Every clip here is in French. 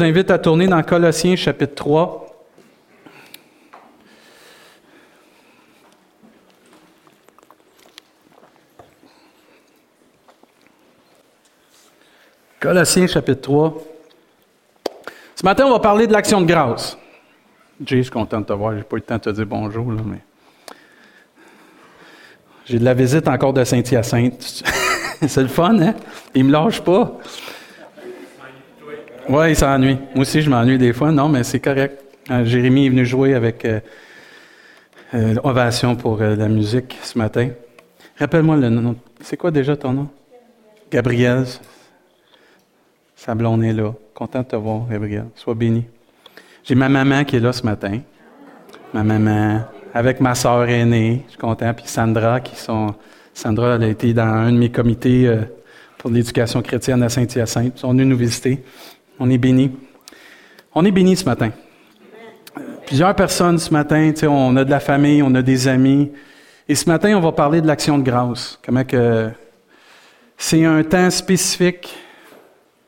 vous invite à tourner dans Colossiens chapitre 3. Colossiens chapitre 3. Ce matin, on va parler de l'action de grâce. Jay, je suis content de te voir. Je n'ai pas eu le temps de te dire bonjour, mais. J'ai de la visite encore de Saint-Hyacinthe. C'est le fun, hein? Il me lâche pas. Oui, il s'ennuie. Moi aussi, je m'ennuie des fois. Non, mais c'est correct. Euh, Jérémy est venu jouer avec euh, euh, Ovation pour la musique ce matin. Rappelle-moi le nom. C'est quoi déjà ton nom? Gabriel. Sa blonde est là. Content de te voir, Gabriel. Sois béni. J'ai ma maman qui est là ce matin. Ma maman, avec ma soeur aînée, je suis content, puis Sandra, qui sont. Sandra, elle a été dans un de mes comités pour l'éducation chrétienne à Saint-Hyacinthe. Ils sont venus nous visiter. On est bénis. On est bénis ce matin. Plusieurs personnes ce matin, on a de la famille, on a des amis. Et ce matin, on va parler de l'action de grâce. Comment que c'est un temps spécifique,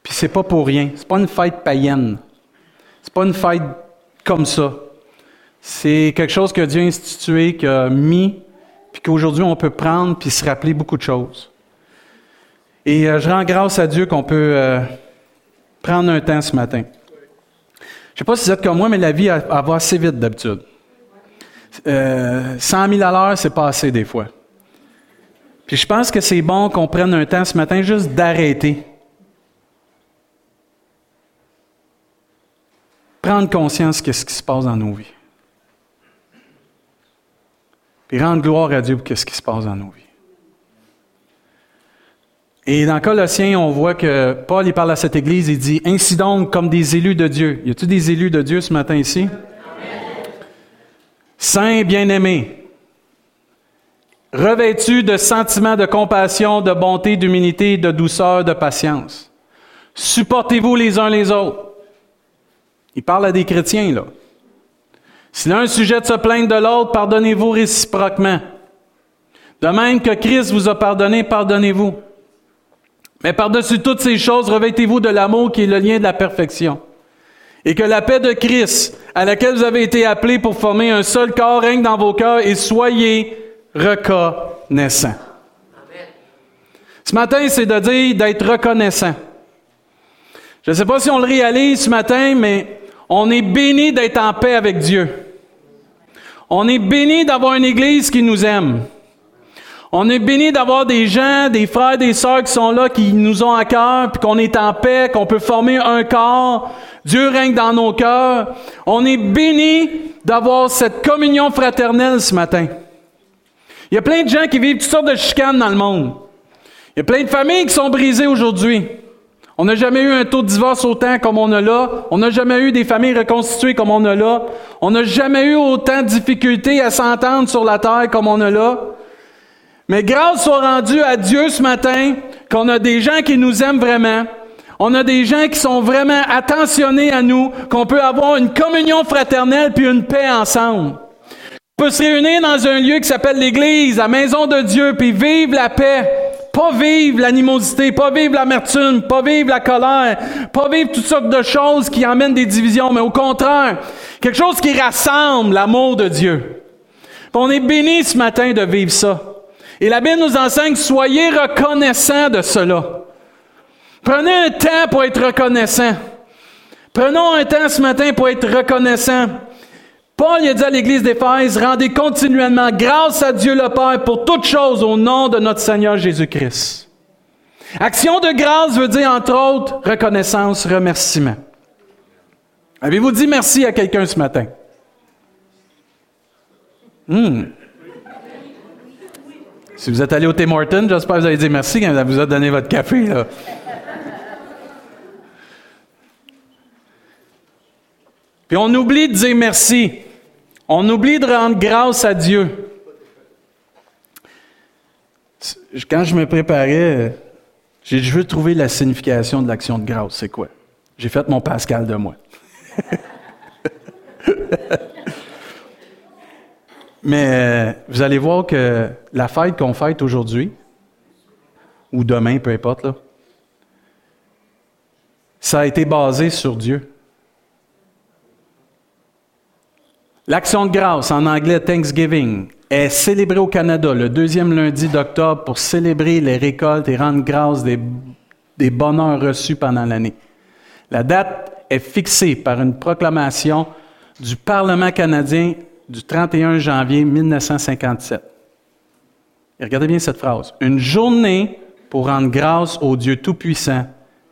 puis c'est pas pour rien. C'est pas une fête païenne. C'est pas une fête comme ça. C'est quelque chose que Dieu a institué, qu'il a mis, puis qu'aujourd'hui on peut prendre puis se rappeler beaucoup de choses. Et euh, je rends grâce à Dieu qu'on peut euh, prendre un temps ce matin. Je ne sais pas si vous êtes comme moi, mais la vie va assez vite d'habitude. Euh, 100 000 à l'heure, c'est pas assez des fois. Puis je pense que c'est bon qu'on prenne un temps ce matin juste d'arrêter. Prendre conscience de ce qui se passe dans nos vies. Puis rendre gloire à Dieu pour ce qui se passe dans nos vies. Et dans Colossiens, on voit que Paul, il parle à cette église, il dit, Ainsi donc, comme des élus de Dieu. Y a-t-il des élus de Dieu ce matin ici? Saints bien-aimés, revêtus de sentiments de compassion, de bonté, d'humilité, de douceur, de patience. Supportez-vous les uns les autres. Il parle à des chrétiens, là. S'il a un sujet de se plaindre de l'autre, pardonnez-vous réciproquement. De même que Christ vous a pardonné, pardonnez-vous. Mais par-dessus toutes ces choses, revêtez-vous de l'amour qui est le lien de la perfection. Et que la paix de Christ, à laquelle vous avez été appelés pour former un seul corps, règne dans vos cœurs et soyez reconnaissants. Ce matin, c'est de dire d'être reconnaissant. Je ne sais pas si on le réalise ce matin, mais on est béni d'être en paix avec Dieu. On est béni d'avoir une Église qui nous aime. On est béni d'avoir des gens, des frères, des sœurs qui sont là, qui nous ont à cœur, puis qu'on est en paix, qu'on peut former un corps. Dieu règne dans nos cœurs. On est béni d'avoir cette communion fraternelle ce matin. Il y a plein de gens qui vivent toutes sortes de chicanes dans le monde. Il y a plein de familles qui sont brisées aujourd'hui. On n'a jamais eu un taux de divorce autant comme on a là. On n'a jamais eu des familles reconstituées comme on a là. On n'a jamais eu autant de difficultés à s'entendre sur la terre comme on a là. Mais grâce soit rendue à Dieu ce matin qu'on a des gens qui nous aiment vraiment. On a des gens qui sont vraiment attentionnés à nous, qu'on peut avoir une communion fraternelle puis une paix ensemble. On peut se réunir dans un lieu qui s'appelle l'Église, la maison de Dieu, puis vivre la paix. Pas vivre l'animosité, pas vivre l'amertume, pas vivre la colère, pas vivre toutes sortes de choses qui amènent des divisions, mais au contraire, quelque chose qui rassemble l'amour de Dieu. on est béni ce matin de vivre ça. Et la Bible nous enseigne, soyez reconnaissants de cela. Prenez un temps pour être reconnaissant. Prenons un temps ce matin pour être reconnaissant. Paul a dit à l'Église d'Éphèse, rendez continuellement grâce à Dieu le Père pour toutes choses au nom de notre Seigneur Jésus-Christ. Action de grâce veut dire, entre autres, reconnaissance, remerciement. Avez-vous dit merci à quelqu'un ce matin? Hmm. Si vous êtes allé au Tim Hortons, j'espère que vous avez dit merci quand elle vous a donné votre café. Puis on oublie de dire merci. On oublie de rendre grâce à Dieu. Quand je me préparais, j'ai je veux trouver la signification de l'action de grâce. C'est quoi? J'ai fait mon Pascal de moi. Mais euh, vous allez voir que la fête qu'on fête aujourd'hui, ou demain, peu importe, là, ça a été basé sur Dieu. L'action de grâce, en anglais Thanksgiving, est célébrée au Canada le deuxième lundi d'octobre pour célébrer les récoltes et rendre grâce des, des bonheurs reçus pendant l'année. La date est fixée par une proclamation du Parlement canadien du 31 janvier 1957. Et regardez bien cette phrase. Une journée pour rendre grâce au Dieu Tout-Puissant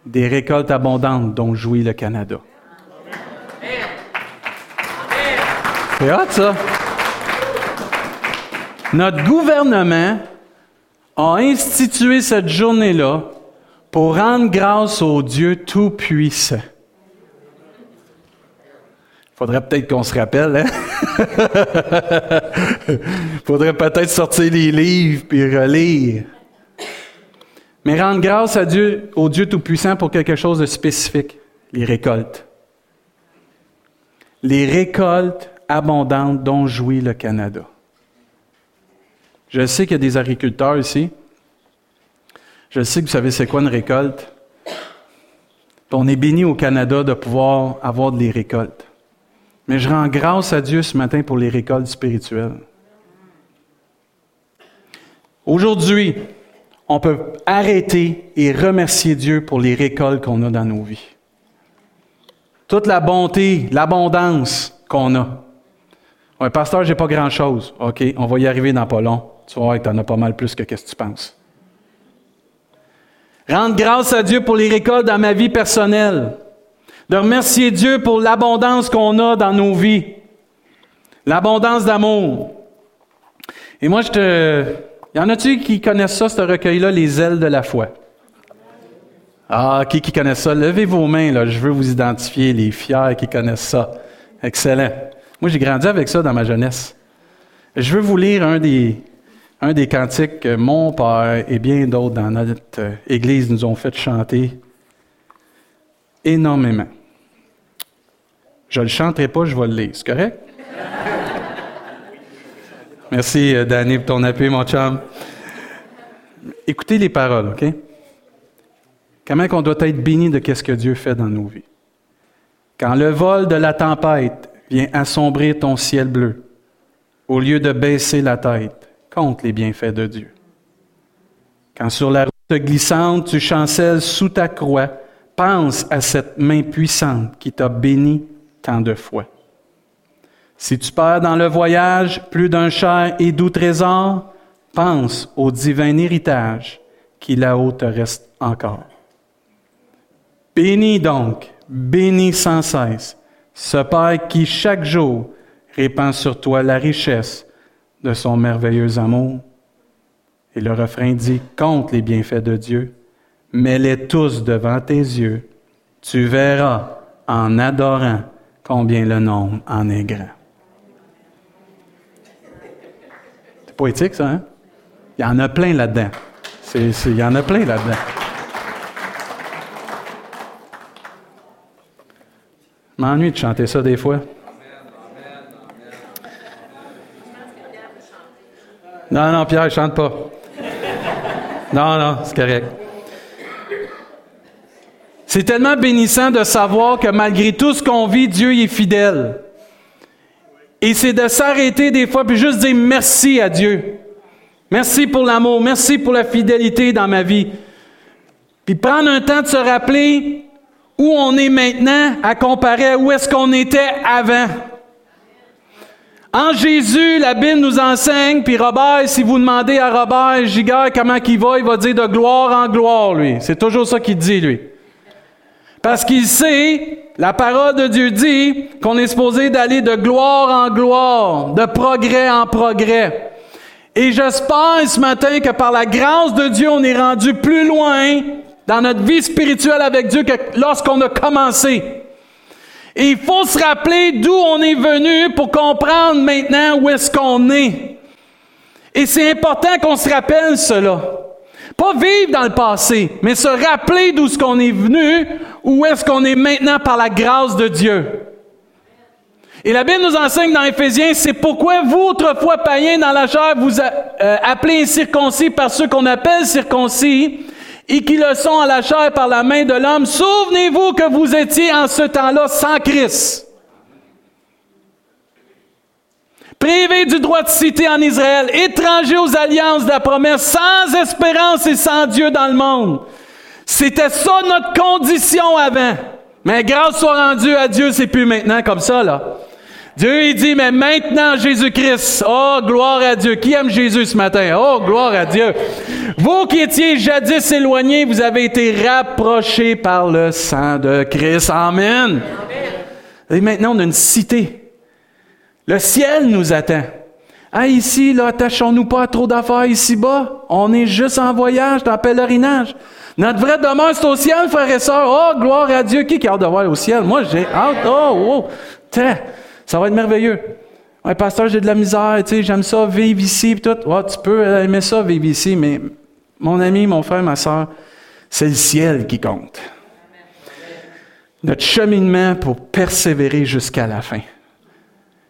des récoltes abondantes dont jouit le Canada. C'est hot, ça. Notre gouvernement a institué cette journée-là pour rendre grâce au Dieu Tout-Puissant. Faudrait peut-être qu'on se rappelle, hein? Faudrait peut-être sortir les livres puis relire. Mais rendre grâce à Dieu, au Dieu Tout-Puissant pour quelque chose de spécifique, les récoltes. Les récoltes abondantes dont jouit le Canada. Je sais qu'il y a des agriculteurs ici. Je sais que vous savez c'est quoi une récolte. On est béni au Canada de pouvoir avoir des récoltes. Mais je rends grâce à Dieu ce matin pour les récoltes spirituelles. Aujourd'hui, on peut arrêter et remercier Dieu pour les récoltes qu'on a dans nos vies. Toute la bonté, l'abondance qu'on a. Un pasteur, j'ai pas grand-chose. OK, on va y arriver dans pas long. Tu vas voir que tu en as pas mal plus que ce que tu penses. Rendre grâce à Dieu pour les récoltes dans ma vie personnelle de remercier Dieu pour l'abondance qu'on a dans nos vies, l'abondance d'amour. Et moi, je te... Y en a-tu qui connaissent ça, ce recueil-là, Les ailes de la foi? Ah, qui connaissent ça? Levez vos mains, là. Je veux vous identifier, les fiers qui connaissent ça. Excellent. Moi, j'ai grandi avec ça dans ma jeunesse. Je veux vous lire un des, un des cantiques que mon père et bien d'autres dans notre Église nous ont fait chanter énormément. Je le chanterai pas, je vais le lire. C'est correct? Merci, euh, Danny, pour ton appui, mon chum. Écoutez les paroles, OK? Comment on doit être béni de ce que Dieu fait dans nos vies? Quand le vol de la tempête vient assombrir ton ciel bleu, au lieu de baisser la tête, compte les bienfaits de Dieu. Quand sur la route glissante tu chancelles sous ta croix, pense à cette main puissante qui t'a béni tant de fois. Si tu perds dans le voyage plus d'un cher et doux trésor, pense au divin héritage qui là-haut te reste encore. Bénis donc, bénis sans cesse ce Père qui chaque jour répand sur toi la richesse de son merveilleux amour. Et le refrain dit, compte les bienfaits de Dieu, mets-les tous devant tes yeux. Tu verras en adorant combien le nombre en est grand. C'est poétique, ça, hein? Il y en a plein là-dedans. il y en a plein là-dedans. M'ennuie de chanter ça des fois. Non, non, Pierre, chante pas. Non, non, c'est correct. C'est tellement bénissant de savoir que malgré tout ce qu'on vit, Dieu est fidèle. Et c'est de s'arrêter des fois puis juste dire merci à Dieu. Merci pour l'amour, merci pour la fidélité dans ma vie. Puis prendre un temps de se rappeler où on est maintenant à comparer à où est-ce qu'on était avant. En Jésus, la Bible nous enseigne, puis Robert, si vous demandez à Robert Giguère comment il va, il va dire de gloire en gloire, lui. C'est toujours ça qu'il dit, lui. Parce qu'il sait, la parole de Dieu dit qu'on est supposé d'aller de gloire en gloire, de progrès en progrès. Et j'espère ce matin que par la grâce de Dieu, on est rendu plus loin dans notre vie spirituelle avec Dieu que lorsqu'on a commencé. Et il faut se rappeler d'où on est venu pour comprendre maintenant où est-ce qu'on est. Et c'est important qu'on se rappelle cela. Pas vivre dans le passé, mais se rappeler d'où est-ce qu'on est venu, où est-ce qu'on est maintenant par la grâce de Dieu? Et la Bible nous enseigne dans Éphésiens, c'est pourquoi vous, autrefois païens dans la chair, vous euh, appelez incirconcis par ceux qu'on appelle circoncis, et qui le sont à la chair par la main de l'homme. Souvenez-vous que vous étiez en ce temps-là sans Christ. privé du droit de cité en Israël, étranger aux alliances de la promesse, sans espérance et sans Dieu dans le monde. C'était ça notre condition avant. Mais grâce soit rendue à Dieu, c'est plus maintenant comme ça, là. Dieu, il dit, mais maintenant, Jésus-Christ, oh, gloire à Dieu. Qui aime Jésus ce matin? Oh, gloire à Dieu. Vous qui étiez jadis éloignés, vous avez été rapprochés par le sang de Christ. Amen. Et maintenant, on a une cité. Le ciel nous attend. Ah, ici, là, attachons-nous pas à trop d'affaires ici-bas. On est juste en voyage, dans pèlerinage. Notre vraie demeure, c'est au ciel, frères et sœurs. Oh, gloire à Dieu. Qui a hâte de voir au ciel? Moi, j'ai hâte. Oh, oh. Ça va être merveilleux. Ouais, pasteur, j'ai de la misère, tu sais, j'aime ça, vivre ici, tout. Ouais, tu peux aimer ça, vivre ici, mais mon ami, mon frère, ma soeur, c'est le ciel qui compte. Notre cheminement pour persévérer jusqu'à la fin.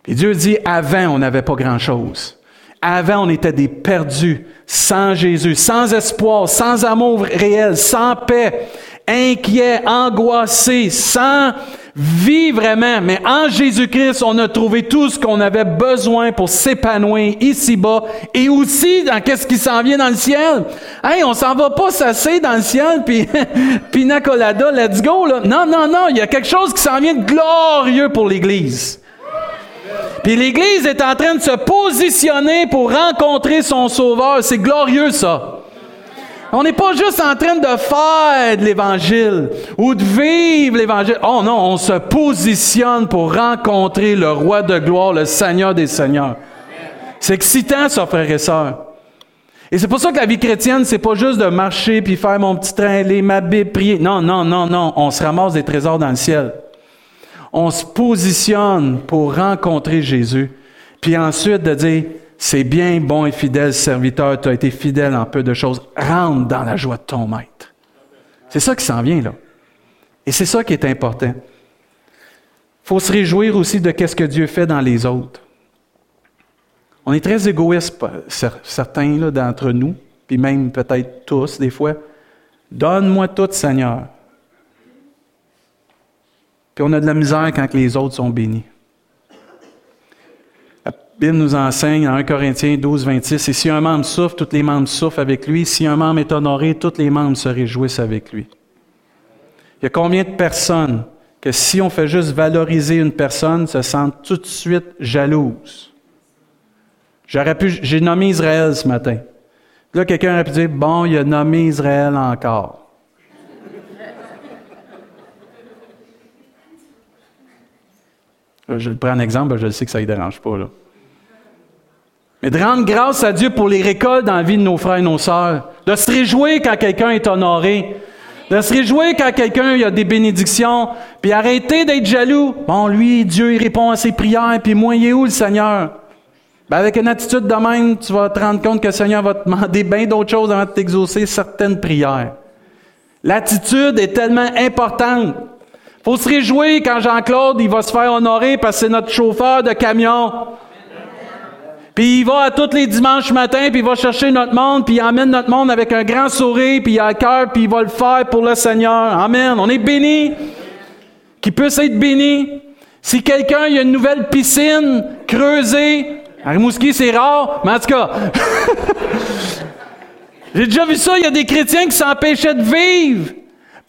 Et Dieu dit, avant, on n'avait pas grand-chose. Avant, on était des perdus, sans Jésus, sans espoir, sans amour réel, sans paix, inquiets, angoissés, sans vie vraiment, mais en Jésus-Christ, on a trouvé tout ce qu'on avait besoin pour s'épanouir ici-bas et aussi dans qu'est-ce qui s'en vient dans le ciel. Hey, on s'en va pas s'asseoir dans le ciel puis pina colada, let's go là. Non, non, non, il y a quelque chose qui s'en vient de glorieux pour l'Église. Puis l'Église est en train de se positionner pour rencontrer son Sauveur. C'est glorieux ça. On n'est pas juste en train de faire de l'Évangile ou de vivre l'Évangile. Oh non, on se positionne pour rencontrer le Roi de gloire, le Seigneur des Seigneurs. C'est excitant, ça, frères et sœurs. Et c'est pour ça que la vie chrétienne, c'est pas juste de marcher puis faire mon petit train, les ma Bible, prier. Non, non, non, non. On se ramasse des trésors dans le ciel. On se positionne pour rencontrer Jésus. Puis ensuite de dire, c'est bien, bon et fidèle serviteur, tu as été fidèle en peu de choses. Rentre dans la joie de ton maître. C'est ça qui s'en vient, là. Et c'est ça qui est important. Il faut se réjouir aussi de ce que Dieu fait dans les autres. On est très égoïstes, certains d'entre nous, puis même peut-être tous des fois. Donne-moi tout, Seigneur. Puis on a de la misère quand les autres sont bénis. Bible nous enseigne en 1 Corinthiens 12, 26, et si un membre souffre, tous les membres souffrent avec lui. Si un membre est honoré, tous les membres se réjouissent avec lui. Il y a combien de personnes que si on fait juste valoriser une personne, se sentent tout de suite jalouses? J'aurais pu, j'ai nommé Israël ce matin. Là, quelqu'un aurait pu dire, bon, il a nommé Israël encore. Je prends un exemple, je sais que ça ne dérange pas. Mais de rendre grâce à Dieu pour les récoltes dans la vie de nos frères et nos sœurs. De se réjouir quand quelqu'un est honoré. De se réjouir quand quelqu'un a des bénédictions. Puis arrêter d'être jaloux. Bon, lui, Dieu, il répond à ses prières. Puis moi, il est où le Seigneur? Ben, avec une attitude de même, tu vas te rendre compte que le Seigneur va te demander bien d'autres choses avant de t'exaucer certaines prières. L'attitude est tellement importante. Faut se réjouir quand Jean-Claude, il va se faire honorer parce que c'est notre chauffeur de camion. Puis il va à tous les dimanches matin, puis il va chercher notre monde, puis il emmène notre monde avec un grand sourire, puis il a le cœur, puis il va le faire pour le Seigneur. Amen. On est béni. Qui puisse être béni. Si quelqu'un, il a une nouvelle piscine creusée, à c'est rare, mais en tout cas, j'ai déjà vu ça, il y a des chrétiens qui s'empêchaient de vivre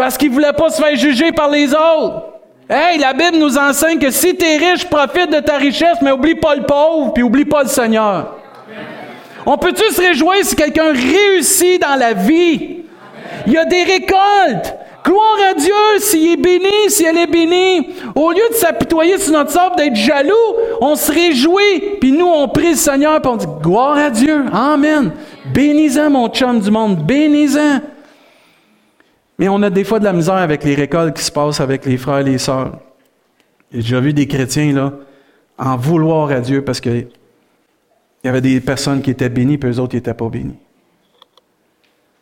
parce qu'ils ne voulaient pas se faire juger par les autres. Hey, la Bible nous enseigne que si tu es riche, profite de ta richesse, mais oublie pas le pauvre, puis oublie pas le Seigneur. On peut-tu se réjouir si quelqu'un réussit dans la vie? Il y a des récoltes. Gloire à Dieu s'il est béni, si elle est bénie. Au lieu de s'apitoyer sur notre sort, d'être jaloux, on se réjouit. Puis nous, on prie le Seigneur, puis on dit, gloire à Dieu. Amen. Bénis-en, mon chum du monde. Bénis-en. Mais on a des fois de la misère avec les récoltes qui se passent avec les frères et les sœurs. J'ai déjà vu des chrétiens, là, en vouloir à Dieu parce qu'il y avait des personnes qui étaient bénies, puis eux autres qui n'étaient pas bénis.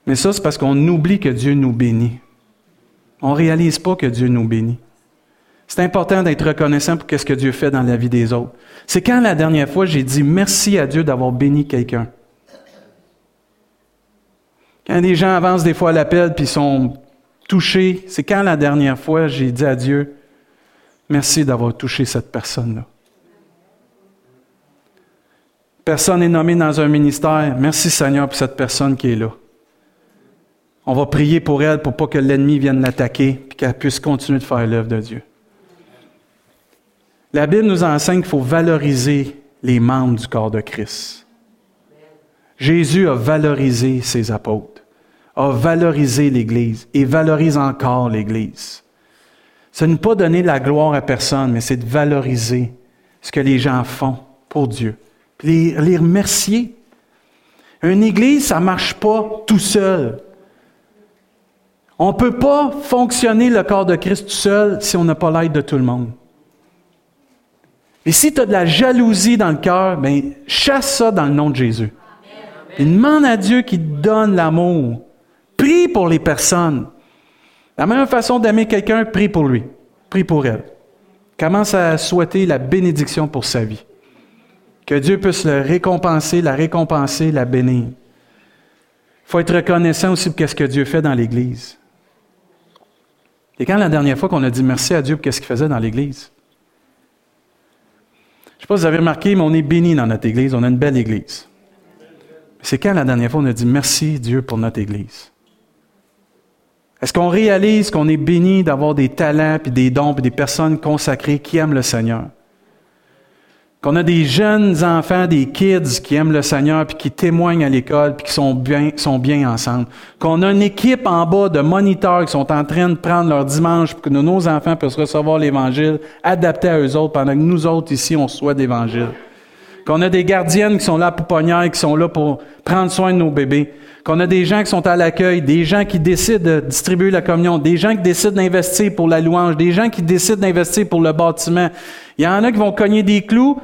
Mais ça, c'est parce qu'on oublie que Dieu nous bénit. On ne réalise pas que Dieu nous bénit. C'est important d'être reconnaissant pour ce que Dieu fait dans la vie des autres. C'est quand la dernière fois j'ai dit merci à Dieu d'avoir béni quelqu'un? Quand des gens avancent des fois à l'appel puis sont touché, c'est quand la dernière fois j'ai dit à Dieu, merci d'avoir touché cette personne-là. Personne n'est nommé dans un ministère. Merci Seigneur pour cette personne qui est là. On va prier pour elle pour pas que l'ennemi vienne l'attaquer et qu'elle puisse continuer de faire l'œuvre de Dieu. La Bible nous enseigne qu'il faut valoriser les membres du corps de Christ. Jésus a valorisé ses apôtres, a valorisé l'Église et valorise encore l'Église. Ce n'est pas donner de la gloire à personne, mais c'est de valoriser ce que les gens font pour Dieu. Puis les, les remercier. Une Église, ça ne marche pas tout seul. On ne peut pas fonctionner le corps de Christ tout seul si on n'a pas l'aide de tout le monde. Et si tu as de la jalousie dans le cœur, ben, chasse ça dans le nom de Jésus. Et demande à Dieu qu'il te donne l'amour. Prie pour les personnes. La meilleure façon d'aimer quelqu'un, prie pour lui. Prie pour elle. Commence à souhaiter la bénédiction pour sa vie. Que Dieu puisse le récompenser, la récompenser, la bénir. Il faut être reconnaissant aussi pour ce que Dieu fait dans l'Église. Et quand la dernière fois qu'on a dit merci à Dieu pour ce qu'il faisait dans l'Église? Je ne sais pas si vous avez remarqué, mais on est béni dans notre Église, on a une belle Église. C'est quand la dernière fois on a dit merci Dieu pour notre Église? Est-ce qu'on réalise qu'on est béni d'avoir des talents, puis des dons, puis des personnes consacrées qui aiment le Seigneur? Qu'on a des jeunes enfants, des kids qui aiment le Seigneur, puis qui témoignent à l'école, puis qui sont bien, ensemble? Qu'on a une équipe en bas de moniteurs qui sont en train de prendre leur dimanche pour que nos enfants puissent recevoir l'Évangile, adapté à eux autres, pendant que nous autres ici, on soit d'Évangile. Qu'on a des gardiennes qui sont là pour et qui sont là pour prendre soin de nos bébés. Qu'on a des gens qui sont à l'accueil, des gens qui décident de distribuer la communion, des gens qui décident d'investir pour la louange, des gens qui décident d'investir pour le bâtiment. Il y en a qui vont cogner des clous,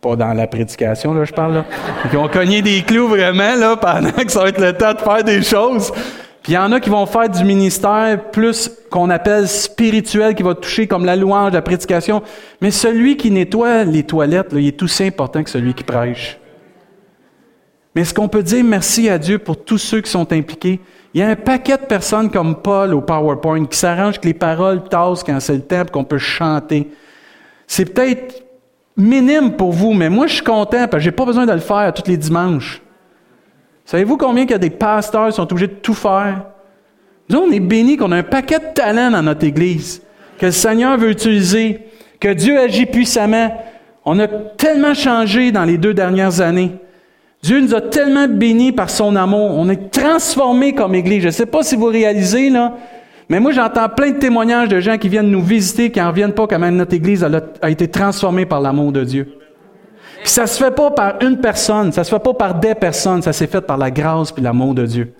pas dans la prédication, là, je parle, là. Qui vont cogner des clous vraiment, là, pendant que ça va être le temps de faire des choses. Puis il y en a qui vont faire du ministère plus qu'on appelle spirituel, qui va toucher comme la louange, la prédication. Mais celui qui nettoie les toilettes, il est aussi important que celui qui prêche. Mais est-ce qu'on peut dire merci à Dieu pour tous ceux qui sont impliqués? Il y a un paquet de personnes comme Paul au PowerPoint qui s'arrangent que les paroles tassent quand c'est le temps qu'on peut chanter. C'est peut-être minime pour vous, mais moi je suis content parce que j'ai pas besoin de le faire tous les dimanches. Savez-vous combien il y a des pasteurs qui sont obligés de tout faire? Nous, on est bénis qu'on a un paquet de talents dans notre Église, que le Seigneur veut utiliser, que Dieu agit puissamment. On a tellement changé dans les deux dernières années. Dieu nous a tellement bénis par son amour. On est transformés comme Église. Je ne sais pas si vous réalisez, là, mais moi, j'entends plein de témoignages de gens qui viennent nous visiter, qui n'en reviennent pas quand même notre Église a été transformée par l'amour de Dieu. Puis ça se fait pas par une personne, ça se fait pas par des personnes, ça s'est fait par la grâce et l'amour de Dieu.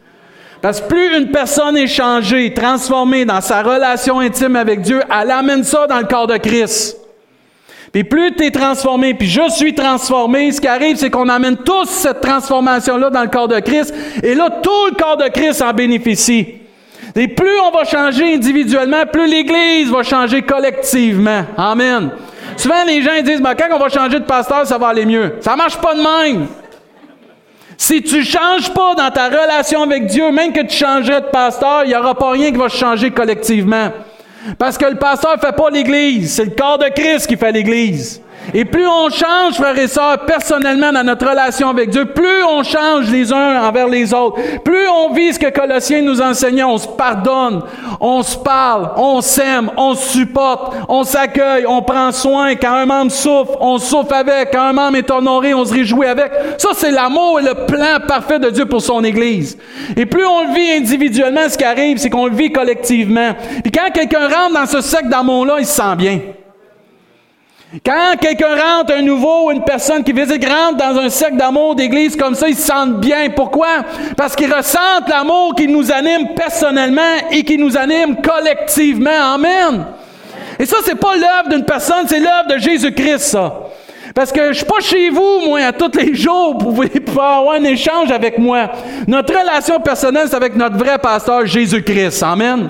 Parce que plus une personne est changée, transformée dans sa relation intime avec Dieu, elle amène ça dans le corps de Christ. Puis plus tu es transformé, puis je suis transformé, ce qui arrive, c'est qu'on amène tous cette transformation-là dans le corps de Christ, et là, tout le corps de Christ en bénéficie. Et plus on va changer individuellement, plus l'Église va changer collectivement. Amen. Souvent, les gens disent, ben, quand on va changer de pasteur, ça va aller mieux. Ça marche pas de même. Si tu changes pas dans ta relation avec Dieu, même que tu changerais de pasteur, il n'y aura pas rien qui va changer collectivement. Parce que le pasteur ne fait pas l'Église, c'est le corps de Christ qui fait l'Église. Et plus on change, frères et sœurs, personnellement dans notre relation avec Dieu, plus on change les uns envers les autres, plus on vit ce que Colossiens nous enseignait, on se pardonne, on se parle, on s'aime, on se supporte, on s'accueille, on prend soin. Quand un membre souffre, on souffre avec. Quand un membre est honoré, on se réjouit avec. Ça, c'est l'amour et le plan parfait de Dieu pour son Église. Et plus on le vit individuellement, ce qui arrive, c'est qu'on le vit collectivement. Et quand quelqu'un rentre dans ce cercle d'amour-là, il se sent bien. Quand quelqu'un rentre, un nouveau, une personne qui visite rentre dans un cercle d'amour d'église comme ça, ils se sentent bien. Pourquoi? Parce qu'ils ressentent l'amour qui nous anime personnellement et qui nous anime collectivement. Amen. Et ça, c'est pas l'œuvre d'une personne, c'est l'œuvre de Jésus-Christ, ça. Parce que je suis pas chez vous, moi, à tous les jours pour pouvoir avoir un échange avec moi. Notre relation personnelle, c'est avec notre vrai pasteur Jésus-Christ. Amen.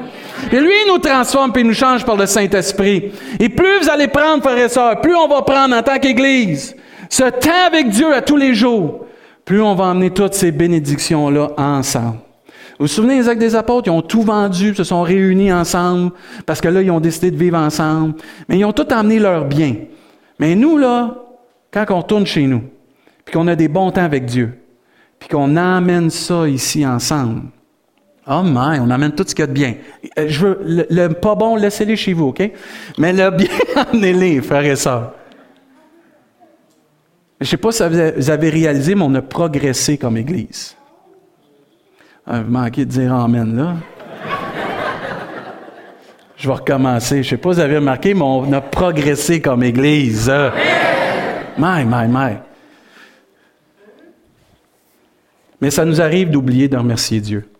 Et lui, il nous transforme et nous change par le Saint-Esprit. Et plus vous allez prendre, frères et sœurs, plus on va prendre en tant qu'Église ce temps avec Dieu à tous les jours, plus on va emmener toutes ces bénédictions-là ensemble. Vous vous souvenez des actes des apôtres? Ils ont tout vendu, se sont réunis ensemble, parce que là, ils ont décidé de vivre ensemble. Mais ils ont tout emmené leur bien. Mais nous, là, quand on retourne chez nous, puis qu'on a des bons temps avec Dieu, puis qu'on emmène ça ici ensemble. Oh my, on amène tout ce qu'il y a de bien. Euh, je veux, le, pas bon, laissez-les chez vous, OK? Mais le bien, amenez-les, frères et sœurs. Je ne sais pas si vous avez réalisé, mais on a progressé comme Église. Ah, vous manquez de dire Amen, là. Je vais recommencer. Je ne sais pas si vous avez remarqué, mais on a progressé comme Église. My, my, my. Mais ça nous arrive d'oublier de remercier Dieu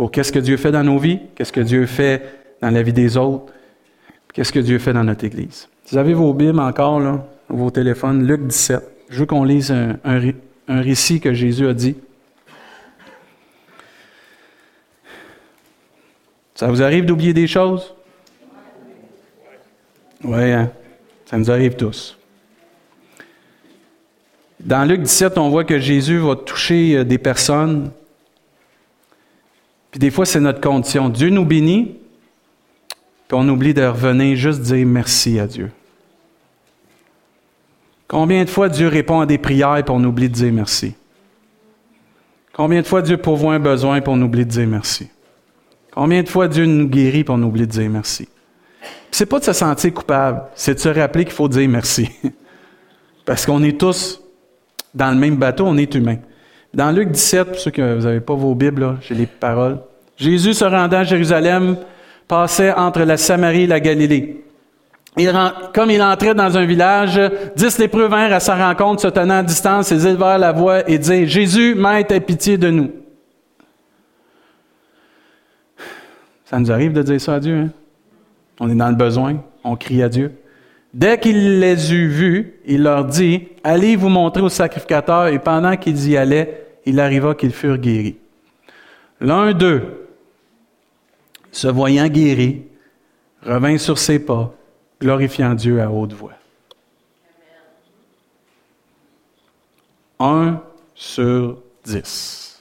pour qu'est-ce que Dieu fait dans nos vies, qu'est-ce que Dieu fait dans la vie des autres, qu'est-ce que Dieu fait dans notre Église. Vous avez vos Bibles encore, là, vos téléphones, Luc 17. Je veux qu'on lise un, un récit que Jésus a dit. Ça vous arrive d'oublier des choses? Oui, hein? ça nous arrive tous. Dans Luc 17, on voit que Jésus va toucher euh, des personnes puis des fois, c'est notre condition. Dieu nous bénit, puis on oublie de revenir juste dire merci à Dieu. Combien de fois Dieu répond à des prières, puis on oublie de dire merci? Combien de fois Dieu pourvoit un besoin, puis on oublie de dire merci? Combien de fois Dieu nous guérit, puis on oublie de dire merci? C'est pas de se sentir coupable, c'est de se rappeler qu'il faut dire merci. Parce qu'on est tous dans le même bateau, on est humain. Dans Luc 17, pour ceux que vous n'avez pas vos Bibles, j'ai les paroles. Jésus se rendant à Jérusalem, passait entre la Samarie et la Galilée. comme il entrait dans un village, dix lépreux vinrent à sa rencontre, se tenant à distance, ils élevèrent la voix et dirent, Jésus, Maître, aie pitié de nous. Ça nous arrive de dire ça à Dieu. Hein? On est dans le besoin, on crie à Dieu. Dès qu'il les eut vus, il leur dit, Allez vous montrer au sacrificateur, et pendant qu'ils y allaient, il arriva qu'ils furent guéris. L'un d'eux, se voyant guéri, revint sur ses pas, glorifiant Dieu à haute voix. Un sur dix.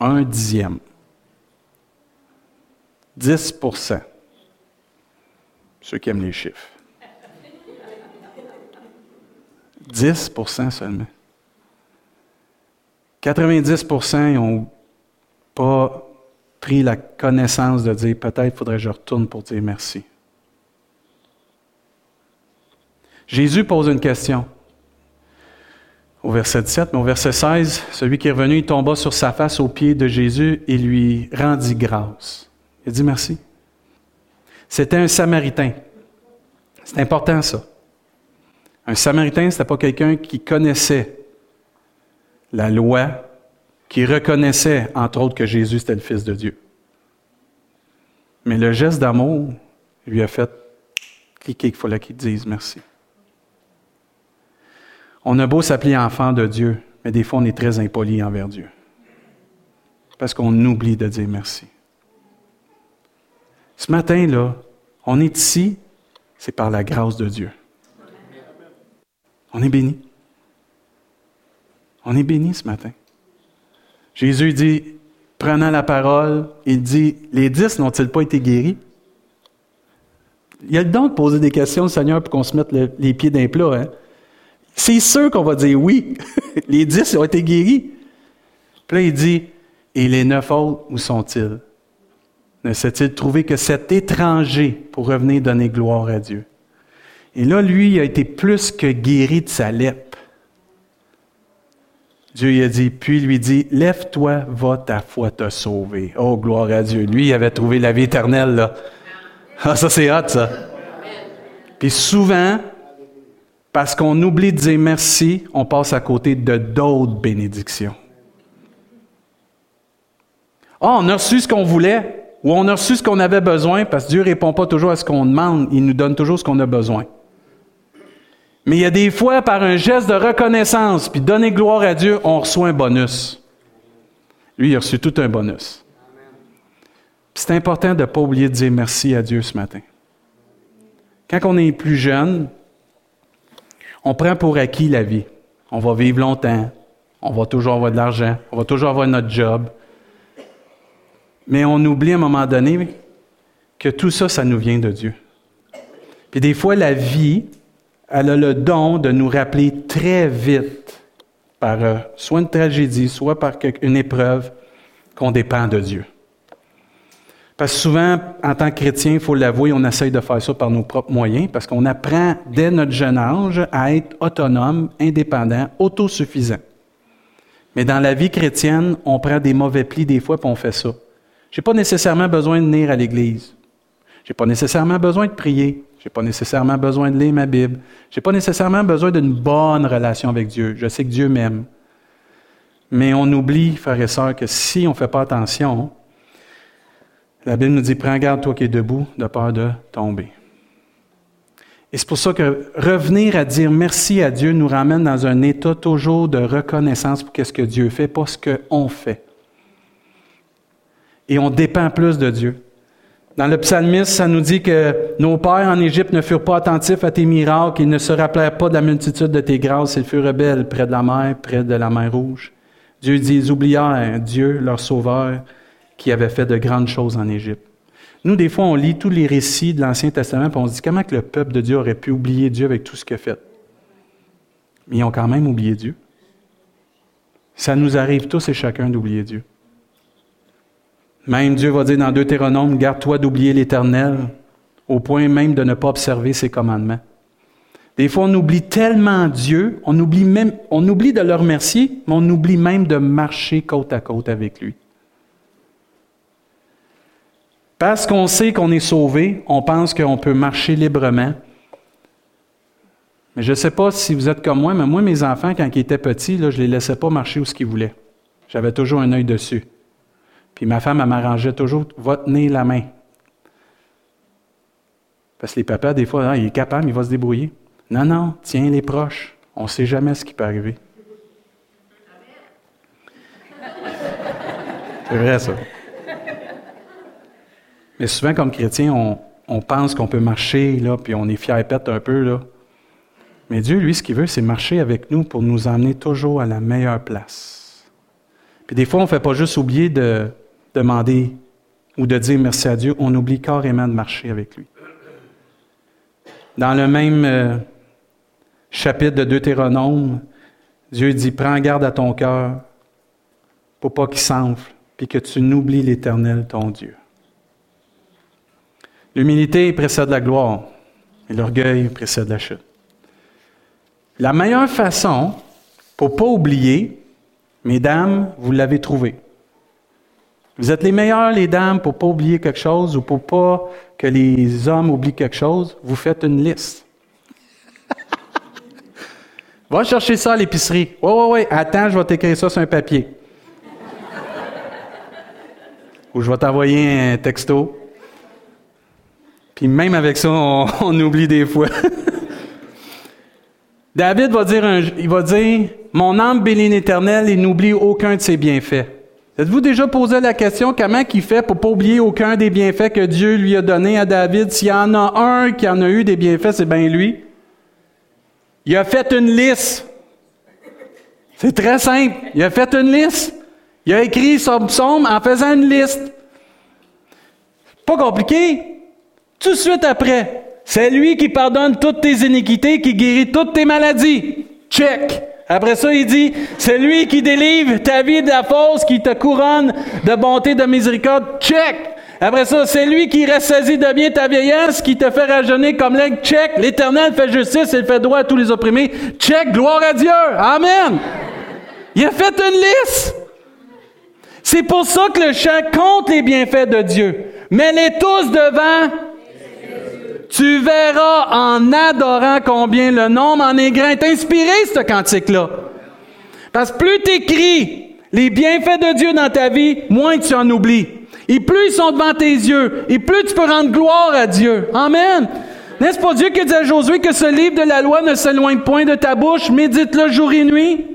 Un dixième. Dix pour cent. Ceux qui aiment les chiffres. 10% seulement. 90% n'ont pas pris la connaissance de dire peut-être faudrait que je retourne pour dire merci. Jésus pose une question au verset 17, mais au verset 16, celui qui est revenu, il tomba sur sa face aux pieds de Jésus et lui rendit grâce. Il dit merci. C'était un Samaritain. C'est important ça. Un Samaritain, ce n'était pas quelqu'un qui connaissait la loi, qui reconnaissait, entre autres, que Jésus était le Fils de Dieu. Mais le geste d'amour lui a fait cliquer qu'il fallait qu'il dise merci. On a beau s'appeler enfant de Dieu, mais des fois on est très impoli envers Dieu. Parce qu'on oublie de dire merci. Ce matin-là, on est ici, c'est par la grâce de Dieu. On est béni. On est béni ce matin. Jésus dit, prenant la parole, il dit, les dix n'ont-ils pas été guéris? Il y a le don de poser des questions au Seigneur pour qu'on se mette les pieds d'un plat. Hein? C'est sûr qu'on va dire oui. les dix ont été guéris. Puis là, il dit, et les neuf autres, où sont-ils? Ne s'est-il trouvé que cet étranger pour revenir donner gloire à Dieu? Et là, lui, il a été plus que guéri de sa lèpre. Dieu lui a dit, puis lui dit, lève-toi, va, ta foi t'a sauvé. Oh, gloire à Dieu. Lui, il avait trouvé la vie éternelle, là. Ah, ça, c'est hot, ça. Puis souvent, parce qu'on oublie de dire merci, on passe à côté de d'autres bénédictions. oh, on a reçu ce qu'on voulait, ou on a reçu ce qu'on avait besoin, parce que Dieu ne répond pas toujours à ce qu'on demande, il nous donne toujours ce qu'on a besoin. Mais il y a des fois, par un geste de reconnaissance, puis donner gloire à Dieu, on reçoit un bonus. Lui, il a reçu tout un bonus. C'est important de ne pas oublier de dire merci à Dieu ce matin. Quand on est plus jeune, on prend pour acquis la vie. On va vivre longtemps, on va toujours avoir de l'argent, on va toujours avoir notre job. Mais on oublie à un moment donné que tout ça, ça nous vient de Dieu. Puis des fois, la vie, elle a le don de nous rappeler très vite par euh, soit une tragédie, soit par une épreuve, qu'on dépend de Dieu. Parce que souvent, en tant que chrétien, il faut l'avouer, on essaye de faire ça par nos propres moyens, parce qu'on apprend dès notre jeune âge à être autonome, indépendant, autosuffisant. Mais dans la vie chrétienne, on prend des mauvais plis des fois, puis on fait ça. Je n'ai pas nécessairement besoin de venir à l'Église. Je n'ai pas nécessairement besoin de prier. Je n'ai pas nécessairement besoin de lire ma Bible. Je n'ai pas nécessairement besoin d'une bonne relation avec Dieu. Je sais que Dieu m'aime. Mais on oublie, frères et sœurs, que si on ne fait pas attention, la Bible nous dit, prends garde toi qui es debout, de peur de tomber. Et c'est pour ça que revenir à dire merci à Dieu nous ramène dans un état toujours de reconnaissance pour ce que Dieu fait, pas ce qu'on fait. Et on dépend plus de Dieu. Dans le psalmiste, ça nous dit que nos pères en Égypte ne furent pas attentifs à tes miracles, ils ne se rappelèrent pas de la multitude de tes grâces, ils furent rebelles près de la mer, près de la mer rouge. Dieu dit, ils oublièrent Dieu, leur sauveur, qui avait fait de grandes choses en Égypte. Nous, des fois, on lit tous les récits de l'Ancien Testament et on se dit comment que le peuple de Dieu aurait pu oublier Dieu avec tout ce qu'il a fait? Mais ils ont quand même oublié Dieu. Ça nous arrive tous et chacun d'oublier Dieu. Même Dieu va dire dans Deutéronome, garde-toi d'oublier l'Éternel, au point même de ne pas observer ses commandements. Des fois, on oublie tellement Dieu, on oublie même, de le remercier, mais on oublie même de marcher côte à côte avec lui. Parce qu'on sait qu'on est sauvé, on pense qu'on peut marcher librement. Mais je ne sais pas si vous êtes comme moi, mais moi, mes enfants, quand ils étaient petits, je ne les laissais pas marcher où ce qu'ils voulaient. J'avais toujours un œil dessus. Puis ma femme, elle m'arrangeait toujours, va tenir la main. Parce que les papas, des fois, ah, il est capable, il va se débrouiller. Non, non, tiens les proches. On ne sait jamais ce qui peut arriver. C'est vrai, ça. Mais souvent, comme chrétien, on, pense qu'on peut marcher, là, puis on est fier pète un peu, là. Mais Dieu, lui, ce qu'il veut, c'est marcher avec nous pour nous emmener toujours à la meilleure place. Puis des fois, on ne fait pas juste oublier de demander ou de dire merci à Dieu, on oublie carrément de marcher avec lui. Dans le même euh, chapitre de Deutéronome, Dieu dit, prends garde à ton cœur pour pas qu'il s'enfle, puis que tu n'oublies l'Éternel, ton Dieu. L'humilité précède la gloire et l'orgueil précède la chute. La meilleure façon pour ne pas oublier, mesdames, vous l'avez trouvé. Vous êtes les meilleurs, les dames, pour ne pas oublier quelque chose ou pour pas que les hommes oublient quelque chose. Vous faites une liste. Va chercher ça à l'épicerie. Oui, oui, oui. Attends, je vais t'écrire ça sur un papier. ou je vais t'envoyer un texto. Puis même avec ça, on, oublie des fois. David va dire, il va dire, mon âme bénit l'Éternel et n'oublie aucun de ses bienfaits. Êtes-vous déjà posé la question comment il fait pour pas oublier aucun des bienfaits que Dieu lui a donnés à David? S'il y en a un qui en a eu des bienfaits, c'est bien lui. Il a fait une liste. C'est très simple. Il a fait une liste. Il a écrit son psaume en faisant une liste. Pas compliqué. Tout de suite après, c'est lui qui pardonne toutes tes iniquités, qui guérit toutes tes maladies. Check. Après ça, il dit, c'est lui qui délivre ta vie de la fausse, qui te couronne de bonté, de miséricorde. Check. Après ça, c'est lui qui ressaisi de bien ta vieillesse, qui te fait rajeunir comme l'aigle. Check. L'Éternel fait justice et fait droit à tous les opprimés. Check. Gloire à Dieu. Amen. Il a fait une liste. C'est pour ça que le chant compte les bienfaits de Dieu. Mais les tous devant tu verras en adorant combien le nombre en est grand. inspiré, ce cantique-là. Parce que plus tu écris les bienfaits de Dieu dans ta vie, moins tu en oublies. Et plus ils sont devant tes yeux, et plus tu peux rendre gloire à Dieu. Amen. N'est-ce pas Dieu qui dit à Josué que ce livre de la loi ne s'éloigne point de ta bouche, médite-le jour et nuit,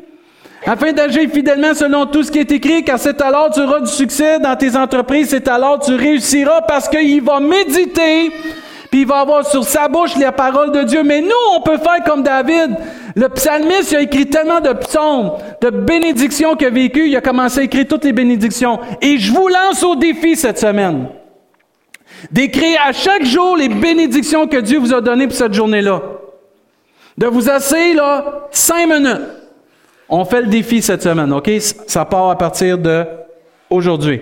afin d'agir fidèlement selon tout ce qui est écrit, car c'est alors tu auras du succès dans tes entreprises, c'est alors tu réussiras parce qu'il va méditer puis il va avoir sur sa bouche la parole de Dieu. Mais nous, on peut faire comme David. Le psalmiste il a écrit tellement de psaumes, de bénédictions qu'il a vécu, il a commencé à écrire toutes les bénédictions. Et je vous lance au défi cette semaine d'écrire à chaque jour les bénédictions que Dieu vous a données pour cette journée-là. De vous asseoir là cinq minutes, On fait le défi cette semaine, OK? Ça part à partir de aujourd'hui.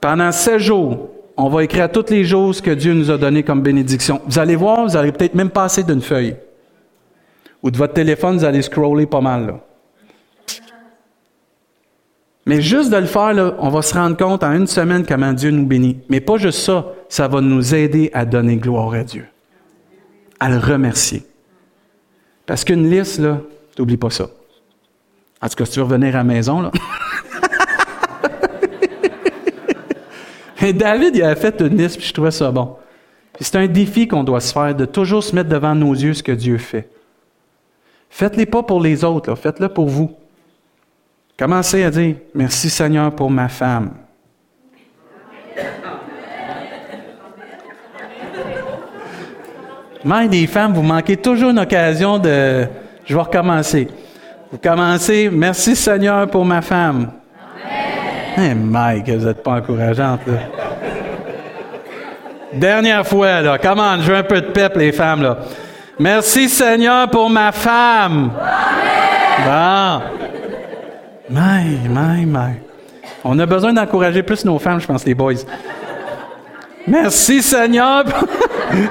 Pendant sept jours, on va écrire toutes les choses que Dieu nous a données comme bénédiction. Vous allez voir, vous allez peut-être même passer d'une feuille. Ou de votre téléphone, vous allez scroller pas mal. Mais juste de le faire, on va se rendre compte en une semaine comment Dieu nous bénit. Mais pas juste ça, ça va nous aider à donner gloire à Dieu, à le remercier. Parce qu'une liste, là, n'oublie pas ça. En tout cas, si tu veux revenir à la maison, là. Et David, il a fait une liste, puis je trouvais ça bon. c'est un défi qu'on doit se faire, de toujours se mettre devant nos yeux ce que Dieu fait. Faites-les pas pour les autres, faites-le pour vous. Commencez à dire Merci Seigneur pour ma femme. Même les femmes, vous manquez toujours une occasion de. Je vais recommencer. Vous commencez Merci Seigneur pour ma femme. Hey Mike, vous n'êtes pas encourageante. Dernière fois, là. Comment, je veux un peu de pep, les femmes, là. Merci Seigneur pour ma femme. Amen. Bon. My, my, my. On a besoin d'encourager plus nos femmes, je pense, les boys. Merci Seigneur.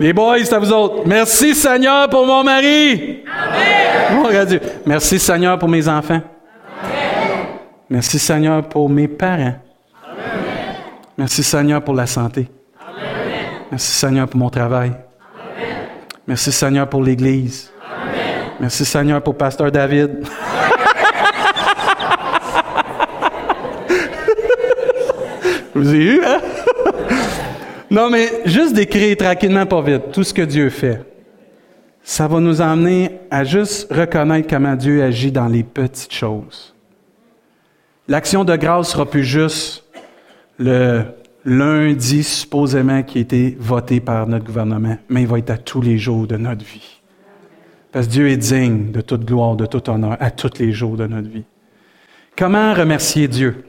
les boys, c'est à vous autres. Merci Seigneur pour mon mari. Amen. Merci Seigneur pour mes enfants. Merci Seigneur pour mes parents. Merci Seigneur pour la santé. Merci Seigneur pour mon travail. Merci Seigneur pour l'Église. Merci Seigneur pour Pasteur David. Vous avez eu, hein? non, mais juste d'écrire tranquillement, pas vite, tout ce que Dieu fait. Ça va nous emmener à juste reconnaître comment Dieu agit dans les petites choses. L'action de grâce sera plus juste le lundi, supposément, qui a été voté par notre gouvernement, mais il va être à tous les jours de notre vie. Parce que Dieu est digne de toute gloire, de tout honneur à tous les jours de notre vie. Comment remercier Dieu?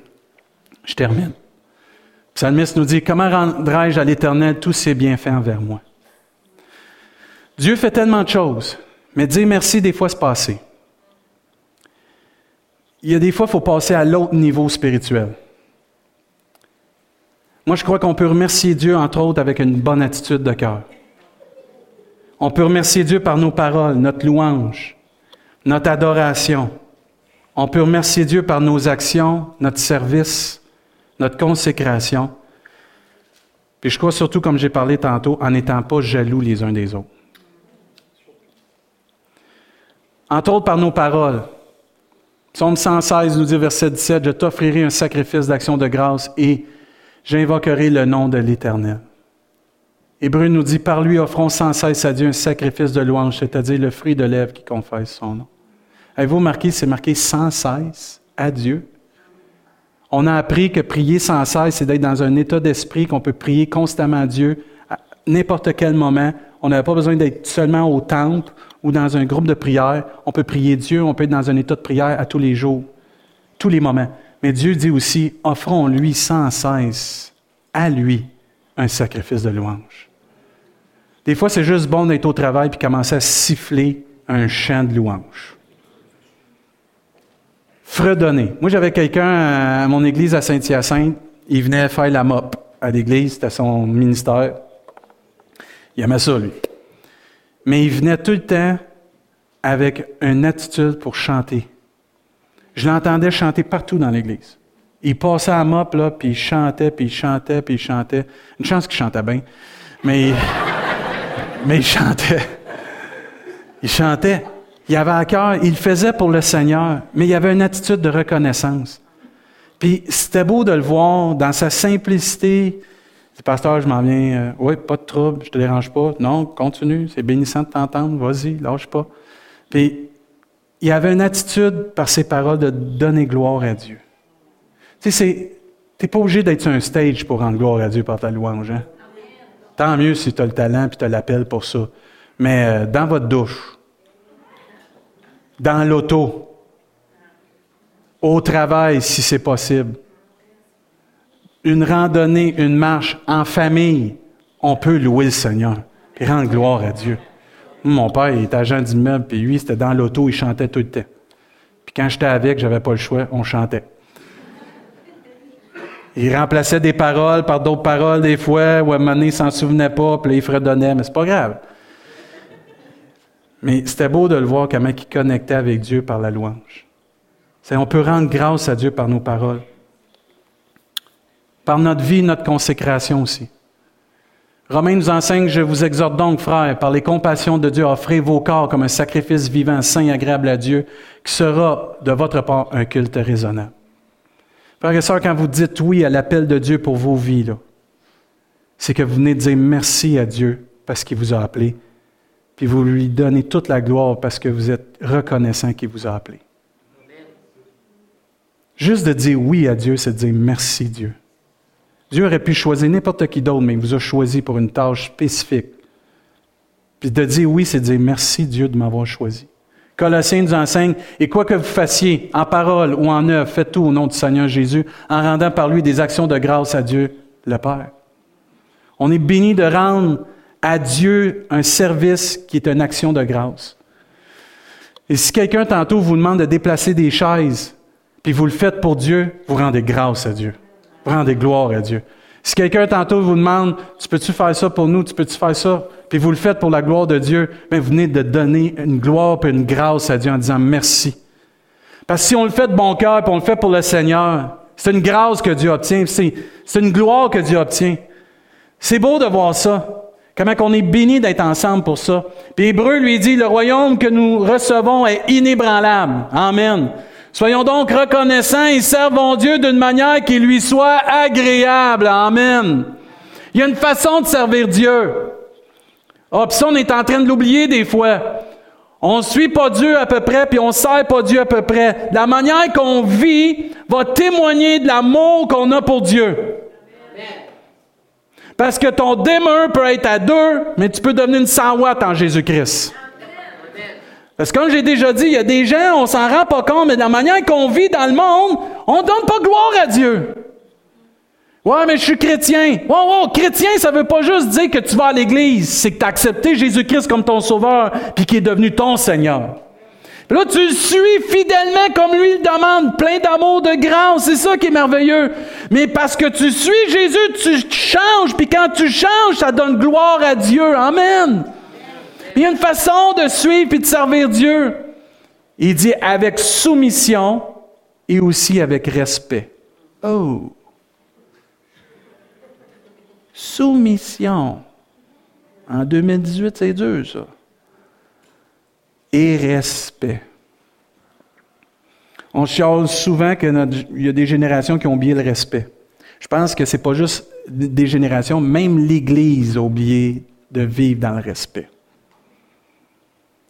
Je termine. Le psalmiste nous dit, comment rendrai-je à l'Éternel tous ses bienfaits envers moi? Dieu fait tellement de choses, mais dire merci, des fois, c'est passer. Il y a des fois, il faut passer à l'autre niveau spirituel. Moi, je crois qu'on peut remercier Dieu, entre autres, avec une bonne attitude de cœur. On peut remercier Dieu par nos paroles, notre louange, notre adoration. On peut remercier Dieu par nos actions, notre service, notre consécration. Puis je crois surtout, comme j'ai parlé tantôt, en n'étant pas jaloux les uns des autres. Entre autres par nos paroles. Psaume 116 nous dit, verset 17, Je t'offrirai un sacrifice d'action de grâce et j'invoquerai le nom de l'Éternel. Hébreu nous dit, par lui offrons sans cesse à Dieu un sacrifice de louange, c'est-à-dire le fruit de lèvres qui confesse son nom. Avez-vous remarqué, c'est marqué sans cesse à Dieu? On a appris que prier sans cesse, c'est d'être dans un état d'esprit qu'on peut prier constamment à Dieu à n'importe quel moment. On n'a pas besoin d'être seulement au temple ou dans un groupe de prière. On peut prier Dieu, on peut être dans un état de prière à tous les jours, tous les moments. Mais Dieu dit aussi, offrons-lui sans cesse à lui un sacrifice de louange. Des fois, c'est juste bon d'être au travail puis commencer à siffler un chant de louange. Fredonner. Moi, j'avais quelqu'un à mon église à Saint-Hyacinthe. Il venait faire la mop à l'église, c'était son ministère. Il aimait ça, lui. Mais il venait tout le temps avec une attitude pour chanter. Je l'entendais chanter partout dans l'église. Il passait à mop, là, puis il chantait, puis il chantait, puis il chantait. Une chance qu'il chantait bien. Mais mais il chantait. Il chantait. Il avait à cœur, il faisait pour le Seigneur, mais il avait une attitude de reconnaissance. Puis c'était beau de le voir dans sa simplicité. Le pasteur, je m'en viens. Euh, oui, pas de trouble, je te dérange pas. Non, continue, c'est bénissant de t'entendre, vas-y, lâche pas. Puis il avait une attitude par ses paroles de donner gloire à Dieu. Tu sais, t'es pas obligé d'être sur un stage pour rendre gloire à Dieu par ta louange. Hein? Tant mieux si tu as le talent et tu as l'appel pour ça. Mais euh, dans votre douche, dans l'auto, au travail si c'est possible, une randonnée, une marche en famille, on peut louer le Seigneur et rendre gloire à Dieu. Mon père, il était agent d'immeuble, puis lui, c'était dans l'auto, il chantait tout le temps. Puis quand j'étais avec, j'avais pas le choix, on chantait. Il remplaçait des paroles par d'autres paroles des fois, ou à un moment donné, il s'en souvenait pas, puis il fredonnait, mais c'est pas grave. Mais c'était beau de le voir comment il connectait avec Dieu par la louange. On peut rendre grâce à Dieu par nos paroles. Par notre vie, notre consécration aussi. Romains nous enseigne, je vous exhorte donc, frères, par les compassions de Dieu, offrez vos corps comme un sacrifice vivant, saint et agréable à Dieu, qui sera de votre part un culte raisonnable. Frères et sœurs, quand vous dites oui à l'appel de Dieu pour vos vies, c'est que vous venez de dire merci à Dieu parce qu'il vous a appelé, puis vous lui donnez toute la gloire parce que vous êtes reconnaissant qu'il vous a appelé. Juste de dire oui à Dieu, c'est de dire merci Dieu. Dieu aurait pu choisir n'importe qui d'autre, mais il vous a choisi pour une tâche spécifique. Puis de dire oui, c'est de dire merci Dieu de m'avoir choisi. Colossiens nous enseigne, et quoi que vous fassiez, en parole ou en œuvre, faites tout au nom du Seigneur Jésus, en rendant par lui des actions de grâce à Dieu, le Père. On est béni de rendre à Dieu un service qui est une action de grâce. Et si quelqu'un tantôt vous demande de déplacer des chaises, puis vous le faites pour Dieu, vous rendez grâce à Dieu rendez gloire à Dieu. Si quelqu'un tantôt vous demande, tu peux-tu faire ça pour nous, tu peux-tu faire ça, puis vous le faites pour la gloire de Dieu, bien, vous venez de donner une gloire et une grâce à Dieu en disant merci. Parce que si on le fait de bon cœur, puis on le fait pour le Seigneur, c'est une grâce que Dieu obtient, c'est, une gloire que Dieu obtient. C'est beau de voir ça. Comment qu'on est béni d'être ensemble pour ça. Puis Hébreu lui dit, le royaume que nous recevons est inébranlable. Amen. Soyons donc reconnaissants et servons Dieu d'une manière qui lui soit agréable. Amen. Il y a une façon de servir Dieu. Ah, ça, on est en train de l'oublier des fois. On ne suit pas Dieu à peu près, puis on ne sert pas Dieu à peu près. La manière qu'on vit va témoigner de l'amour qu'on a pour Dieu. Parce que ton démon peut être à deux, mais tu peux devenir une 100 watts en Jésus-Christ. Parce que comme j'ai déjà dit, il y a des gens, on s'en rend pas compte, mais de la manière qu'on vit dans le monde, on donne pas gloire à Dieu. Ouais, mais je suis chrétien. Ouais, ouais, chrétien, ça veut pas juste dire que tu vas à l'église, c'est que tu as accepté Jésus-Christ comme ton sauveur, puis qu'il est devenu ton Seigneur. là, tu le suis fidèlement comme lui le demande, plein d'amour, de grâce, c'est ça qui est merveilleux. Mais parce que tu suis Jésus, tu changes, puis quand tu changes, ça donne gloire à Dieu. Amen. Il y a une façon de suivre et de servir Dieu. Il dit avec soumission et aussi avec respect. Oh! Soumission. En 2018, c'est dur, ça. Et respect. On chiale souvent qu'il y a des générations qui ont oublié le respect. Je pense que ce n'est pas juste des générations, même l'Église a oublié de vivre dans le respect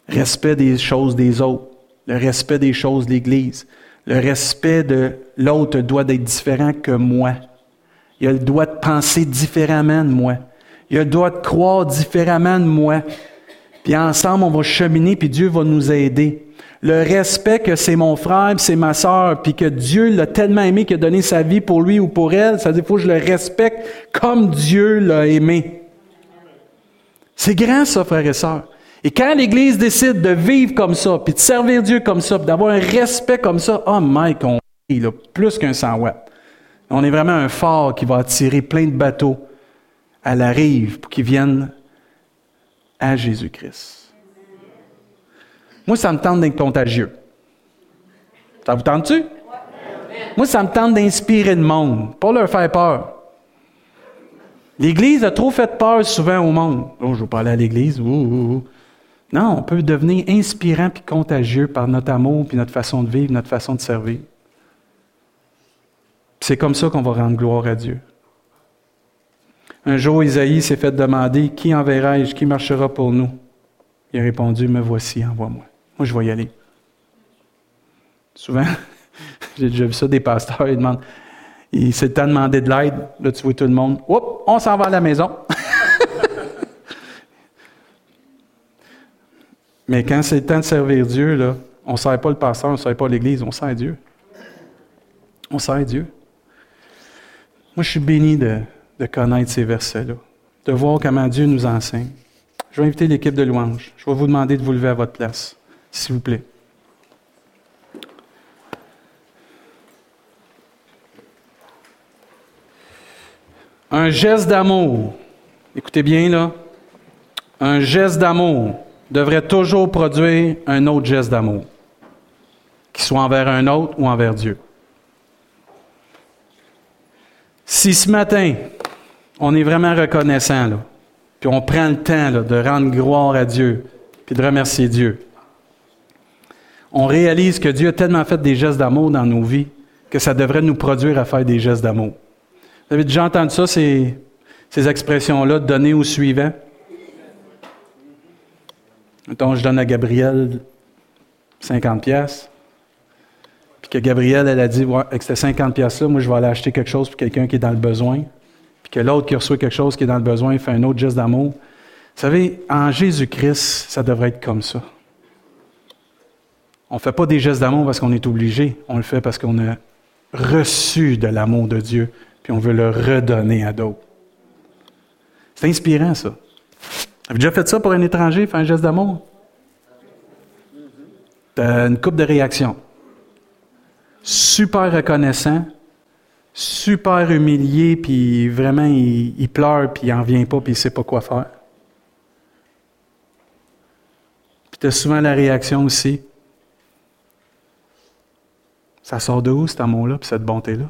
respect des choses des autres, le respect des choses de l'Église, le respect de l'autre doit être différent que moi. Il a le droit de penser différemment de moi. Il a le droit de croire différemment de moi. Puis ensemble, on va cheminer, puis Dieu va nous aider. Le respect que c'est mon frère, c'est ma sœur, puis que Dieu l'a tellement aimé qu'il a donné sa vie pour lui ou pour elle, ça veut dire qu'il faut que je le respecte comme Dieu l'a aimé. C'est grand ça, frères et sœurs. Et quand l'Église décide de vivre comme ça, puis de servir Dieu comme ça, puis d'avoir un respect comme ça, oh Mike, on est plus qu'un 100 watts. On est vraiment un phare qui va attirer plein de bateaux à la rive pour qu'ils viennent à Jésus-Christ. Moi, ça me tente d'être contagieux. Ça vous tente-tu? Moi, ça me tente d'inspirer le monde, pas leur faire peur. L'Église a trop fait peur souvent au monde. Oh, je veux pas aller à l'Église. Non, on peut devenir inspirant puis contagieux par notre amour, puis notre façon de vivre, notre façon de servir. C'est comme ça qu'on va rendre gloire à Dieu. Un jour, Isaïe s'est fait demander Qui enverrai-je? Qui marchera pour nous Il a répondu Me voici, envoie-moi. Moi, je vais y aller. Souvent, j'ai déjà vu ça des pasteurs, ils demandent Il s'est le temps de demander de l'aide. Là, tu vois tout le monde Oups, on s'en va à la maison. Mais quand c'est le temps de servir Dieu, là, on ne sert pas le pasteur, on ne sert pas l'Église, on sert Dieu. On sert Dieu. Moi, je suis béni de, connaître ces versets-là, de voir comment Dieu nous enseigne. Je vais inviter l'équipe de louange. Je vais vous demander de vous lever à votre place, s'il vous plaît. Un geste d'amour, écoutez bien là, un geste d'amour devrait toujours produire un autre geste d'amour, qu'il soit envers un autre ou envers Dieu. Si ce matin, on est vraiment reconnaissant, là, puis on prend le temps de rendre gloire à Dieu, puis de remercier Dieu, on réalise que Dieu a tellement fait des gestes d'amour dans nos vies que ça devrait nous produire à faire des gestes d'amour. Vous avez déjà entendu ça, ces, ces expressions-là, donner au suivant? Mettons, je donne à Gabriel 50 pièces. Puis que Gabriel, elle a dit, avec ces 50 pièces-là, moi, je vais aller acheter quelque chose pour quelqu'un qui est dans le besoin. Puis que l'autre qui reçoit quelque chose qui est dans le besoin fait un autre geste d'amour. Vous savez, en Jésus-Christ, ça devrait être comme ça. On ne fait pas des gestes d'amour parce qu'on est obligé. On le fait parce qu'on a reçu de l'amour de Dieu puis on veut le redonner à d'autres. C'est inspirant, ça. Avez-vous déjà fait ça pour un étranger, faire un geste d'amour? T'as une coupe de réaction. Super reconnaissant, super humilié, puis vraiment, il, pleure, puis il n'en vient pas, puis il ne sait pas quoi faire. Puis tu as souvent la réaction aussi. Ça sort de où, cet amour-là, puis cette bonté-là?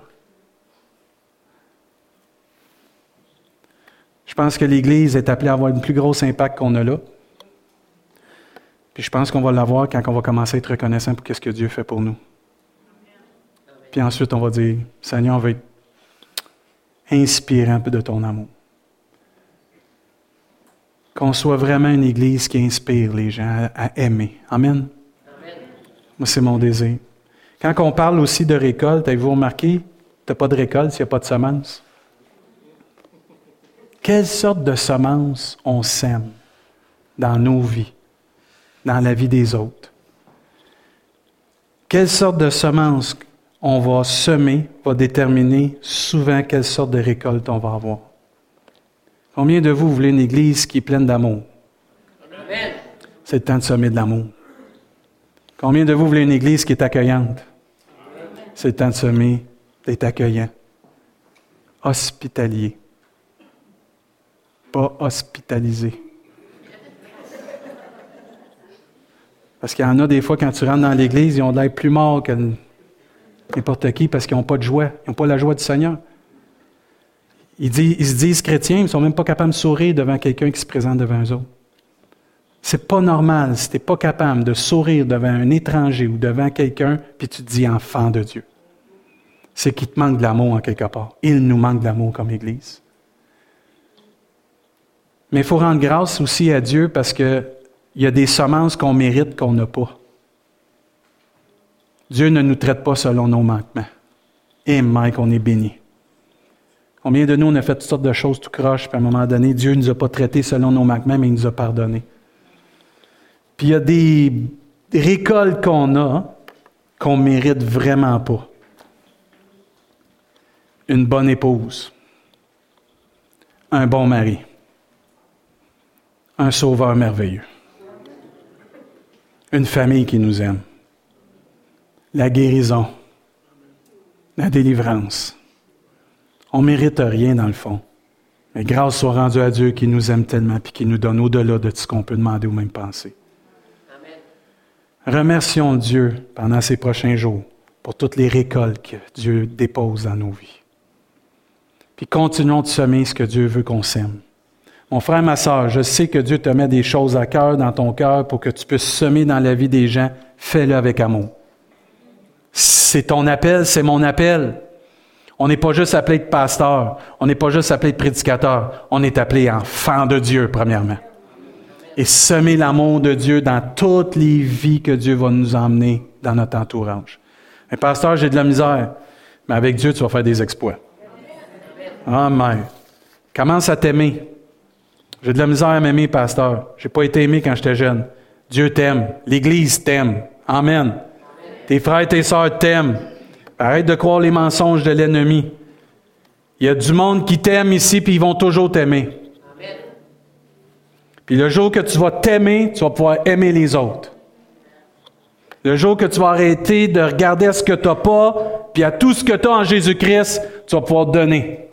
Pense que l'Église est appelée à avoir une plus grosse impact qu'on a là. Puis je pense qu'on va l'avoir quand on va commencer à être reconnaissant pour ce que Dieu fait pour nous. Puis ensuite, on va dire, Seigneur, on va être inspiré un peu de ton amour. Qu'on soit vraiment une Église qui inspire les gens à, aimer. Amen. Moi, c'est mon désir. Quand on parle aussi de récolte, avez-vous remarqué, tu n'as pas de récolte s'il n'y a pas de semence? Quelle sorte de semences on sème dans nos vies, dans la vie des autres? Quelle sorte de semences on va semer va déterminer souvent quelle sorte de récolte on va avoir. Combien de vous voulez une église qui est pleine d'amour? C'est le temps de semer de l'amour. Combien de vous voulez une église qui est accueillante? C'est le temps de semer, d'être accueillant, hospitalier hospitalisé. Parce qu'il y en a des fois, quand tu rentres dans l'Église, ils ont l'air plus morts que n'importe qui parce qu'ils n'ont pas de joie. Ils n'ont pas la joie du Seigneur. Ils, ils, se disent chrétiens, ils ne sont même pas capables de sourire devant quelqu'un qui se présente devant eux autres. C'est pas normal si tu n'es pas capable de sourire devant un étranger ou devant quelqu'un, puis tu te dis enfant de Dieu. C'est qu'il te manque de l'amour en quelque part. Il nous manque de l'amour comme Église. Mais il faut rendre grâce aussi à Dieu parce qu'il y a des semences qu'on mérite qu'on n'a pas. Dieu ne nous traite pas selon nos manquements. Et Mike, on est béni. Combien de nous, on a fait toutes sortes de choses tout croche, puis à un moment donné, Dieu ne nous a pas traités selon nos manquements, mais il nous a pardonnés. Puis il y a des récoltes qu'on a qu'on mérite vraiment pas. Une bonne épouse, un bon mari, un sauveur merveilleux. Une famille qui nous aime. La guérison. La délivrance. On ne mérite rien dans le fond. Mais grâce soit rendue à Dieu qui nous aime tellement et qui nous donne au-delà de ce qu'on peut demander ou même penser. Remercions Dieu pendant ces prochains jours pour toutes les récoltes que Dieu dépose dans nos vies. Puis continuons de semer ce que Dieu veut qu'on sème. Mon frère, ma soeur, je sais que Dieu te met des choses à cœur dans ton cœur pour que tu puisses semer dans la vie des gens. Fais-le avec amour. C'est ton appel, c'est mon appel. On n'est pas juste appelé de pasteur, on n'est pas juste appelé de prédicateur, on est appelé enfant de Dieu, premièrement. Et semer l'amour de Dieu dans toutes les vies que Dieu va nous emmener dans notre entourage. Pasteur, j'ai de la misère, mais avec Dieu, tu vas faire des exploits. Amen. Commence à t'aimer? J'ai de la misère à m'aimer, pasteur. J'ai pas été aimé quand j'étais jeune. Dieu t'aime. L'Église t'aime. Amen. Tes frères et tes sœurs t'aiment. Arrête de croire les mensonges de l'ennemi. Il y a du monde qui t'aime ici, puis ils vont toujours t'aimer. Puis le jour que tu vas t'aimer, tu vas pouvoir aimer les autres. Le jour que tu vas arrêter de regarder ce que tu n'as pas, puis à tout ce que tu as en Jésus-Christ, tu vas pouvoir donner.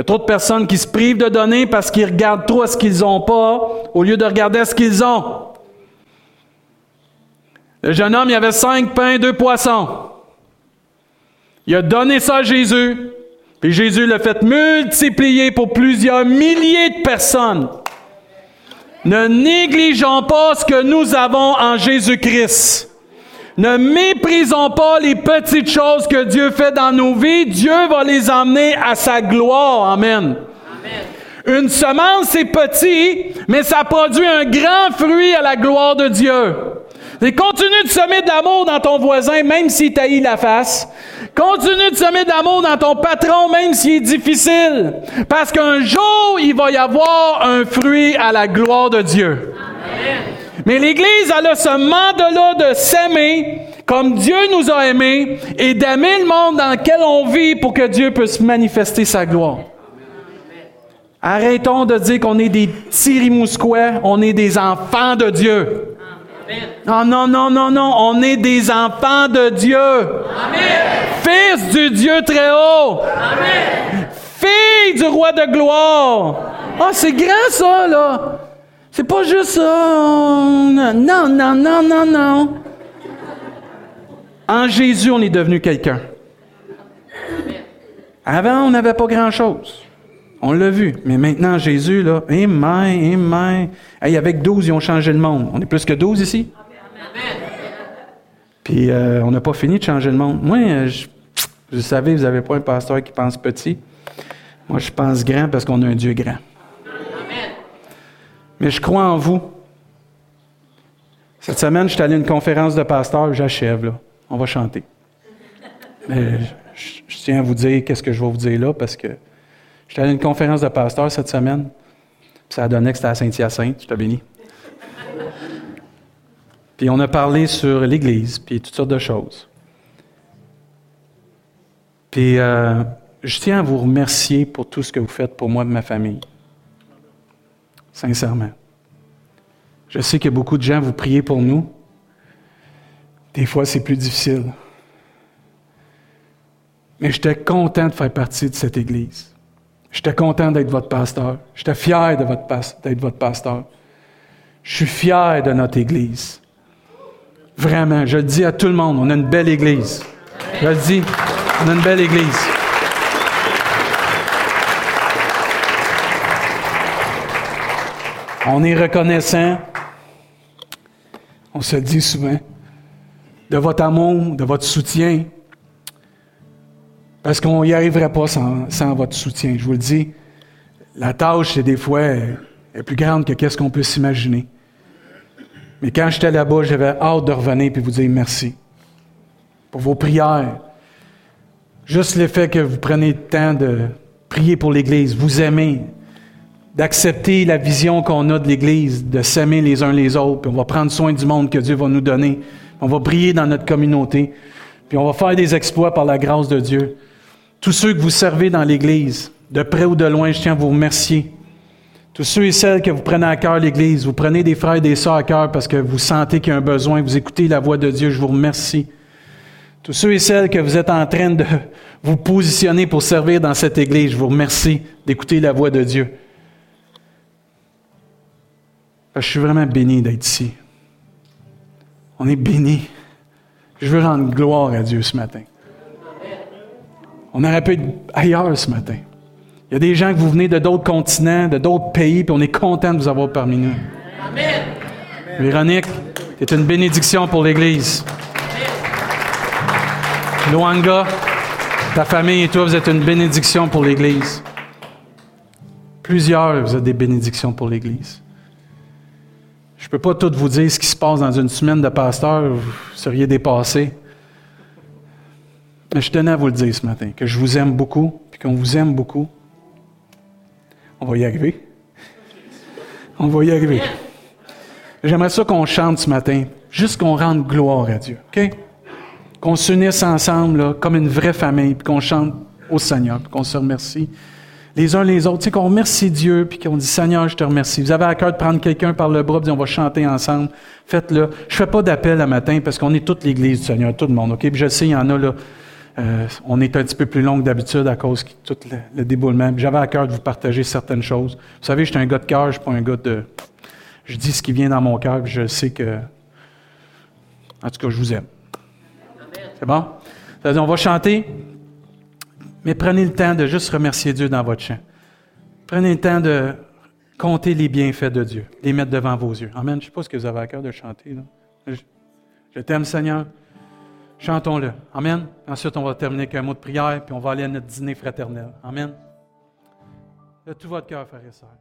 Il y a trop de personnes qui se privent de donner parce qu'ils regardent trop à ce qu'ils n'ont pas, au lieu de regarder à ce qu'ils ont. Le jeune homme, il avait cinq pains, deux poissons. Il a donné ça à Jésus, puis Jésus l'a fait multiplier pour plusieurs milliers de personnes. Ne négligeons pas ce que nous avons en Jésus-Christ. Ne méprisons pas les petites choses que Dieu fait dans nos vies. Dieu va les emmener à sa gloire. Amen. Une semence, c'est petit, mais ça produit un grand fruit à la gloire de Dieu. Et continue de semer de l'amour dans ton voisin, même s'il taillit la face. Continue de semer de l'amour dans ton patron, même s'il est difficile. Parce qu'un jour, il va y avoir un fruit à la gloire de Dieu. Mais l'Église, elle a ce mandat-là de s'aimer comme Dieu nous a aimés et d'aimer le monde dans lequel on vit pour que Dieu puisse manifester sa gloire. Arrêtons de dire qu'on est des petits rimousquois, on est des enfants de Dieu. Non, non, non, non, non, on est des enfants de Dieu. Fils du Dieu très haut. Fille du roi de gloire. Ah, c'est grand ça, là. C'est pas juste ça. Non, non, non, non, non. En Jésus, on est devenu quelqu'un. Avant, on n'avait pas grand-chose. On l'a vu. Mais maintenant, Jésus, là, amen, amen. Hey, avec 12, ils ont changé le monde. On est plus que 12 ici? Puis, euh, on n'a pas fini de changer le monde. Moi, euh, je, vous savez, vous n'avez pas un pasteur qui pense petit. Moi, je pense grand parce qu'on a un Dieu grand. Mais je crois en vous. Cette semaine, je suis allé à une conférence de pasteurs, j'achève, là. On va chanter. Mais je, tiens à vous dire qu'est-ce que je vais vous dire là, parce que je suis allé à une conférence de pasteurs cette semaine, puis ça a donné que c'était à Saint-Hyacinthe, je te bénis. Puis on a parlé sur l'Église, puis toutes sortes de choses. Puis euh, je tiens à vous remercier pour tout ce que vous faites pour moi et ma famille. Sincèrement. Je sais que beaucoup de gens vous priez pour nous. Des fois, c'est plus difficile. Mais j'étais content de faire partie de cette Église. J'étais content d'être votre pasteur. J'étais fier d'être votre pasteur. Je suis fier de notre Église. Vraiment, je le dis à tout le monde, on a une belle Église. Je le dis, on a une belle Église. On est reconnaissant, on se le dit souvent, de votre amour, de votre soutien, parce qu'on n'y arriverait pas sans, votre soutien. Je vous le dis, la tâche, c'est des fois est plus grande que qu'est-ce qu'on peut s'imaginer. Mais quand j'étais là-bas, j'avais hâte de revenir et vous dire merci pour vos prières. Juste le fait que vous prenez le temps de prier pour l'Église, vous aimez, d'accepter la vision qu'on a de l'Église, de s'aimer les uns les autres, puis on va prendre soin du monde que Dieu va nous donner. On va briller dans notre communauté, puis on va faire des exploits par la grâce de Dieu. Tous ceux que vous servez dans l'Église, de près ou de loin, je tiens à vous remercier. Tous ceux et celles que vous prenez à cœur l'Église, vous prenez des frères et des sœurs à cœur parce que vous sentez qu'il y a un besoin, vous écoutez la voix de Dieu, je vous remercie. Tous ceux et celles que vous êtes en train de vous positionner pour servir dans cette Église, je vous remercie d'écouter la voix de Dieu. Je suis vraiment béni d'être ici. On est béni. Je veux rendre gloire à Dieu ce matin. On aurait pu être ailleurs ce matin. Il y a des gens que vous venez de d'autres continents, de d'autres pays, puis on est content de vous avoir parmi nous. Amen. Véronique, tu es une bénédiction pour l'Église. Luanga, ta famille et toi, vous êtes une bénédiction pour l'Église. Plusieurs, vous êtes des bénédictions pour l'Église. Je ne peux pas tout vous dire ce qui se passe dans une semaine de pasteur, vous seriez dépassé. Mais je tenais à vous le dire ce matin, que je vous aime beaucoup, puis qu'on vous aime beaucoup. On va y arriver. On va y arriver. J'aimerais ça qu'on chante ce matin, juste qu'on rende gloire à Dieu. OK? Qu'on s'unisse ensemble comme une vraie famille, puis qu'on chante au Seigneur, puis qu'on se remercie. Les uns les autres, tu qu'on remercie Dieu, puis qu'on dit Seigneur, je te remercie. Vous avez à cœur de prendre quelqu'un par le bras, puis on va chanter ensemble. Faites-le. Je fais pas d'appel à matin parce qu'on est toute l'Église du Seigneur, tout le monde, OK? Puis je sais, il y en a là. Euh, on est un petit peu plus long que d'habitude à cause de tout le, déboulement. J'avais à cœur de vous partager certaines choses. Vous savez, je suis un gars de cœur, je suis pas un gars de. Je dis ce qui vient dans mon cœur, je sais que. En tout cas, je vous aime. C'est bon? On va chanter, mais prenez le temps de juste remercier Dieu dans votre chant. Prenez le temps de compter les bienfaits de Dieu, les mettre devant vos yeux. Amen. Je ne sais pas ce que vous avez à cœur de chanter. Je, t'aime, Seigneur. Chantons-le. Amen. Ensuite, on va terminer avec un mot de prière, puis on va aller à notre dîner fraternel. Amen. De tout votre cœur, frères et sœurs.